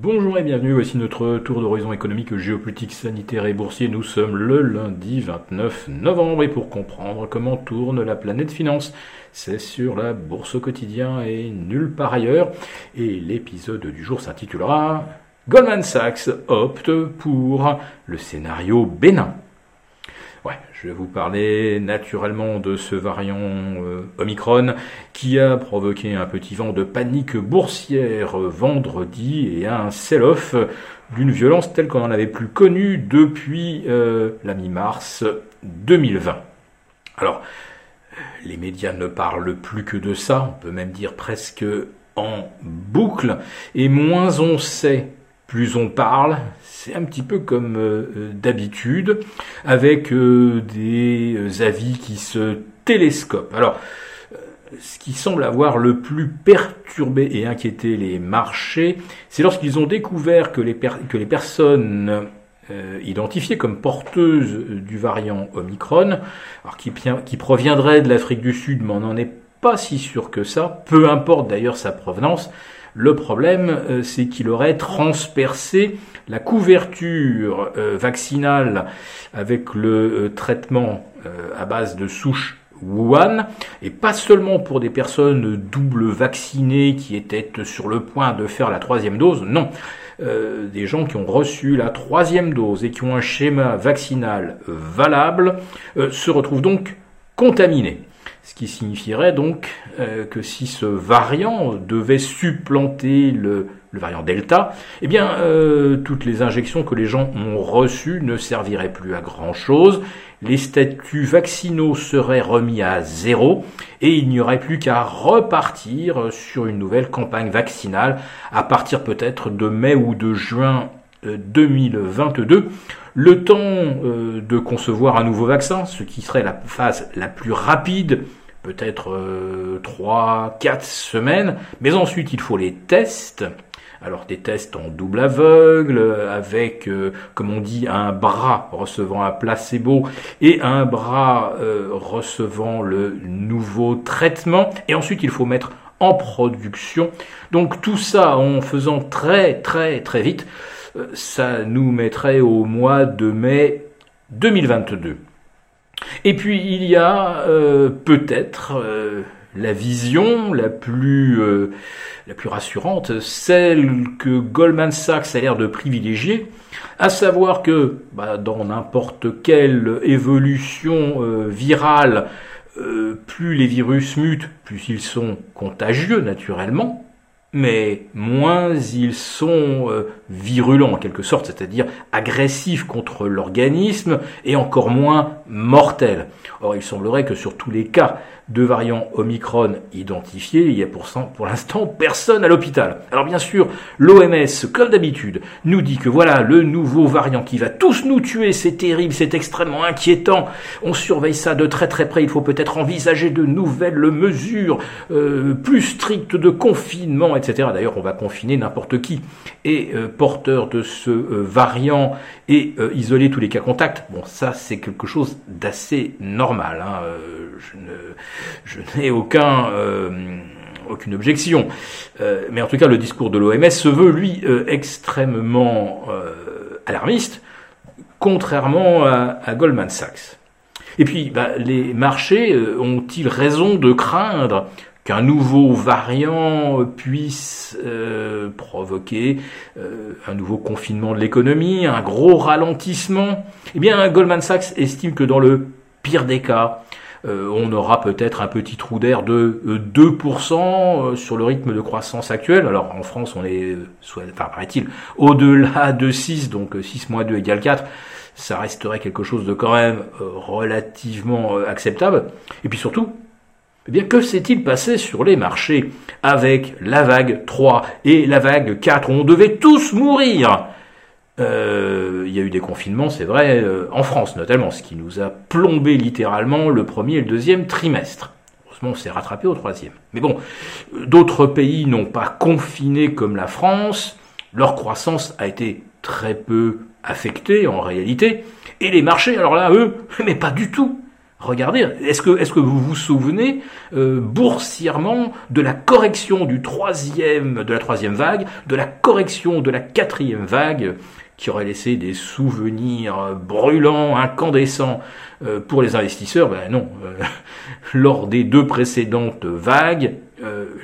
Bonjour et bienvenue, voici notre tour d'horizon économique, géopolitique, sanitaire et boursier. Nous sommes le lundi 29 novembre et pour comprendre comment tourne la planète finance, c'est sur la bourse au quotidien et nulle part ailleurs. Et l'épisode du jour s'intitulera Goldman Sachs opte pour le scénario bénin. Je vais vous parler naturellement de ce variant euh, Omicron qui a provoqué un petit vent de panique boursière vendredi et un sell-off d'une violence telle qu'on n'en avait plus connue depuis euh, la mi-mars 2020. Alors, les médias ne parlent plus que de ça, on peut même dire presque en boucle, et moins on sait plus on parle, c'est un petit peu comme euh, euh, d'habitude, avec euh, des avis qui se télescopent. Alors, ce qui semble avoir le plus perturbé et inquiété les marchés, c'est lorsqu'ils ont découvert que les, personnes identifiées comme porteuses du variant Omicron, alors qui proviendrait de l'Afrique du Sud, mais on n'en est pas si sûr que ça, peu importe d'ailleurs sa provenance, le problème, euh, c'est qu'il aurait transpercé la couverture euh, vaccinale avec le euh, traitement à base de souche Wuhan, et pas seulement pour des personnes double vaccinées qui étaient sur le point de faire la troisième dose, non. des gens qui ont reçu la troisième dose et qui ont un schéma vaccinal valable se retrouvent donc contaminés. Ce qui signifierait donc euh, que si ce variant devait supplanter le, variant Delta, eh bien, euh, toutes les injections que les gens ont reçues ne serviraient plus à grand-chose. Les statuts vaccinaux seraient remis à zéro et il n'y aurait plus qu'à repartir sur une nouvelle campagne vaccinale à partir peut-être de mai ou de juin 2022, euh, le temps de concevoir un nouveau vaccin, ce qui serait la phase la plus rapide peut-être euh, 3, 4 semaines, mais ensuite il faut les tests. Alors des tests en double aveugle, avec, euh, comme on dit, un bras recevant un placebo et un bras euh, recevant le nouveau traitement. Et ensuite il faut mettre en production. Donc tout ça en faisant très très très vite, euh, ça nous mettrait au mois de mai 2022. Et puis il y a euh, peut-être euh, la vision la plus, euh, la plus rassurante, celle que Goldman Sachs a l'air de privilégier, à savoir que bah, dans n'importe quelle évolution virale, plus les virus mutent, plus ils sont contagieux naturellement, mais moins ils sont euh, virulents en quelque sorte, c'est-à-dire agressifs contre l'organisme et encore moins mortels. Or, il semblerait que sur tous les cas de variants Omicron identifiés, il y a pour, l'instant personne à l'hôpital. Alors bien sûr, l'OMS, comme d'habitude, nous dit que voilà le nouveau variant qui va tous nous tuer, c'est terrible, c'est extrêmement inquiétant, on surveille ça de très très près, il faut peut-être envisager de nouvelles mesures euh, plus strictes de confinement, etc. D'ailleurs, on va confiner n'importe qui est euh, porteur de ce euh, variant et isoler tous les cas contacts. Bon, ça c'est quelque chose d'assez normal. Hein. je ne je n'ai aucun euh, aucune objection. Euh, mais en tout cas, le discours de l'OMS se veut, lui, euh, extrêmement alarmiste, contrairement à, Goldman Sachs. Et puis, bah, les marchés ont-ils raison de craindre qu'un nouveau variant puisse provoquer un nouveau confinement de l'économie, un gros ralentissement Eh bien, Goldman Sachs estime que dans le pire des cas, euh, on aura peut-être un petit trou d'air de 2% euh, sur le rythme de croissance actuel. Alors en France, on est, enfin paraît-il, au-delà de 6, donc 6 moins 2 égale 4 ça resterait quelque chose de quand même euh, relativement acceptable. Et puis surtout, eh bien, que s'est-il passé sur les marchés avec la vague 3 et la vague 4 On devait tous mourir euh, il y a eu des confinements, c'est vrai, euh, en France notamment, ce qui nous a plombé littéralement le premier et le deuxième trimestre. Heureusement, on s'est rattrapé au troisième. Mais bon, d'autres pays n'ont pas confiné comme la France. Leur croissance a été très peu affectée en réalité. Et les marchés, alors là, eux, mais pas du tout. Regardez, est-ce que, est-ce que vous vous souvenez euh, boursièrement de la correction du troisième, de la troisième vague, de la correction de la quatrième vague, qui aurait laissé des souvenirs brûlants, incandescents euh, pour les investisseurs? Ben non. Euh, lors des deux précédentes vagues,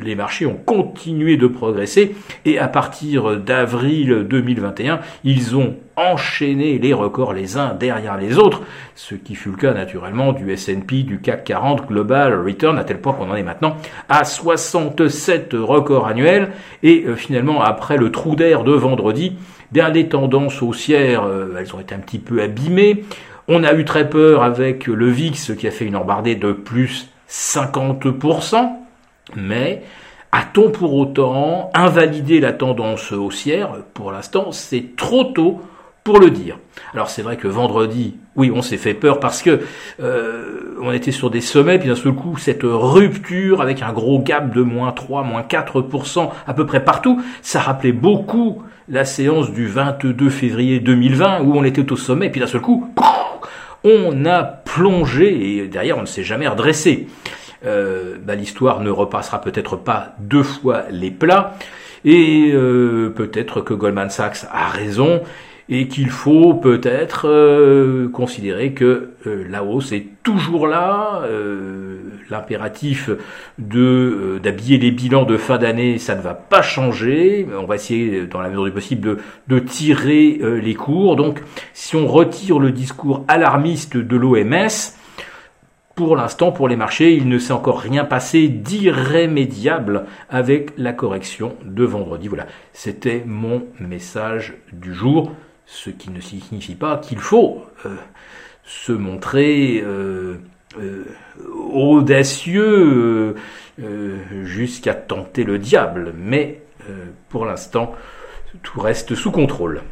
les marchés ont continué de progresser et à partir d'avril 2021, ils ont enchaîné les records les uns derrière les autres, ce qui fut le cas naturellement du S&P, du CAC 40 Global Return, à tel point qu'on en est maintenant à 67 records annuels, et euh, finalement après le trou d'air de vendredi, bien les tendances haussières, euh, elles ont été un petit peu abîmées, on a eu très peur avec le VIX qui a fait une embardée de plus 50%, mais a-t-on pour autant invalidé la tendance haussière? Pour l'instant, c'est trop tôt pour le dire. Alors c'est vrai que vendredi, oui, on s'est fait peur parce que euh, on était sur des sommets, puis d'un seul coup, cette rupture avec un gros gap de moins 3, moins 4% à peu près partout, ça rappelait beaucoup la séance du 22 février 2020 où on était au sommet, puis d'un seul coup, on a plongé et derrière on ne s'est jamais redressé. Euh, bah, l'histoire ne repassera peut-être pas deux fois les plats, et euh, peut-être que Goldman Sachs a raison, et qu'il faut peut-être euh, considérer que euh, la hausse est toujours là. Euh, l'impératif de d'habiller les bilans de fin d'année, ça ne va pas changer. On va essayer, dans la mesure du possible, de, de tirer les cours. Donc, si on retire le discours alarmiste de l'OMS, pour l'instant, pour les marchés, il ne s'est encore rien passé d'irrémédiable avec la correction de vendredi. Voilà, c'était mon message du jour ce qui ne signifie pas qu'il faut euh, se montrer euh, euh, audacieux jusqu'à tenter le diable, mais pour l'instant, tout reste sous contrôle.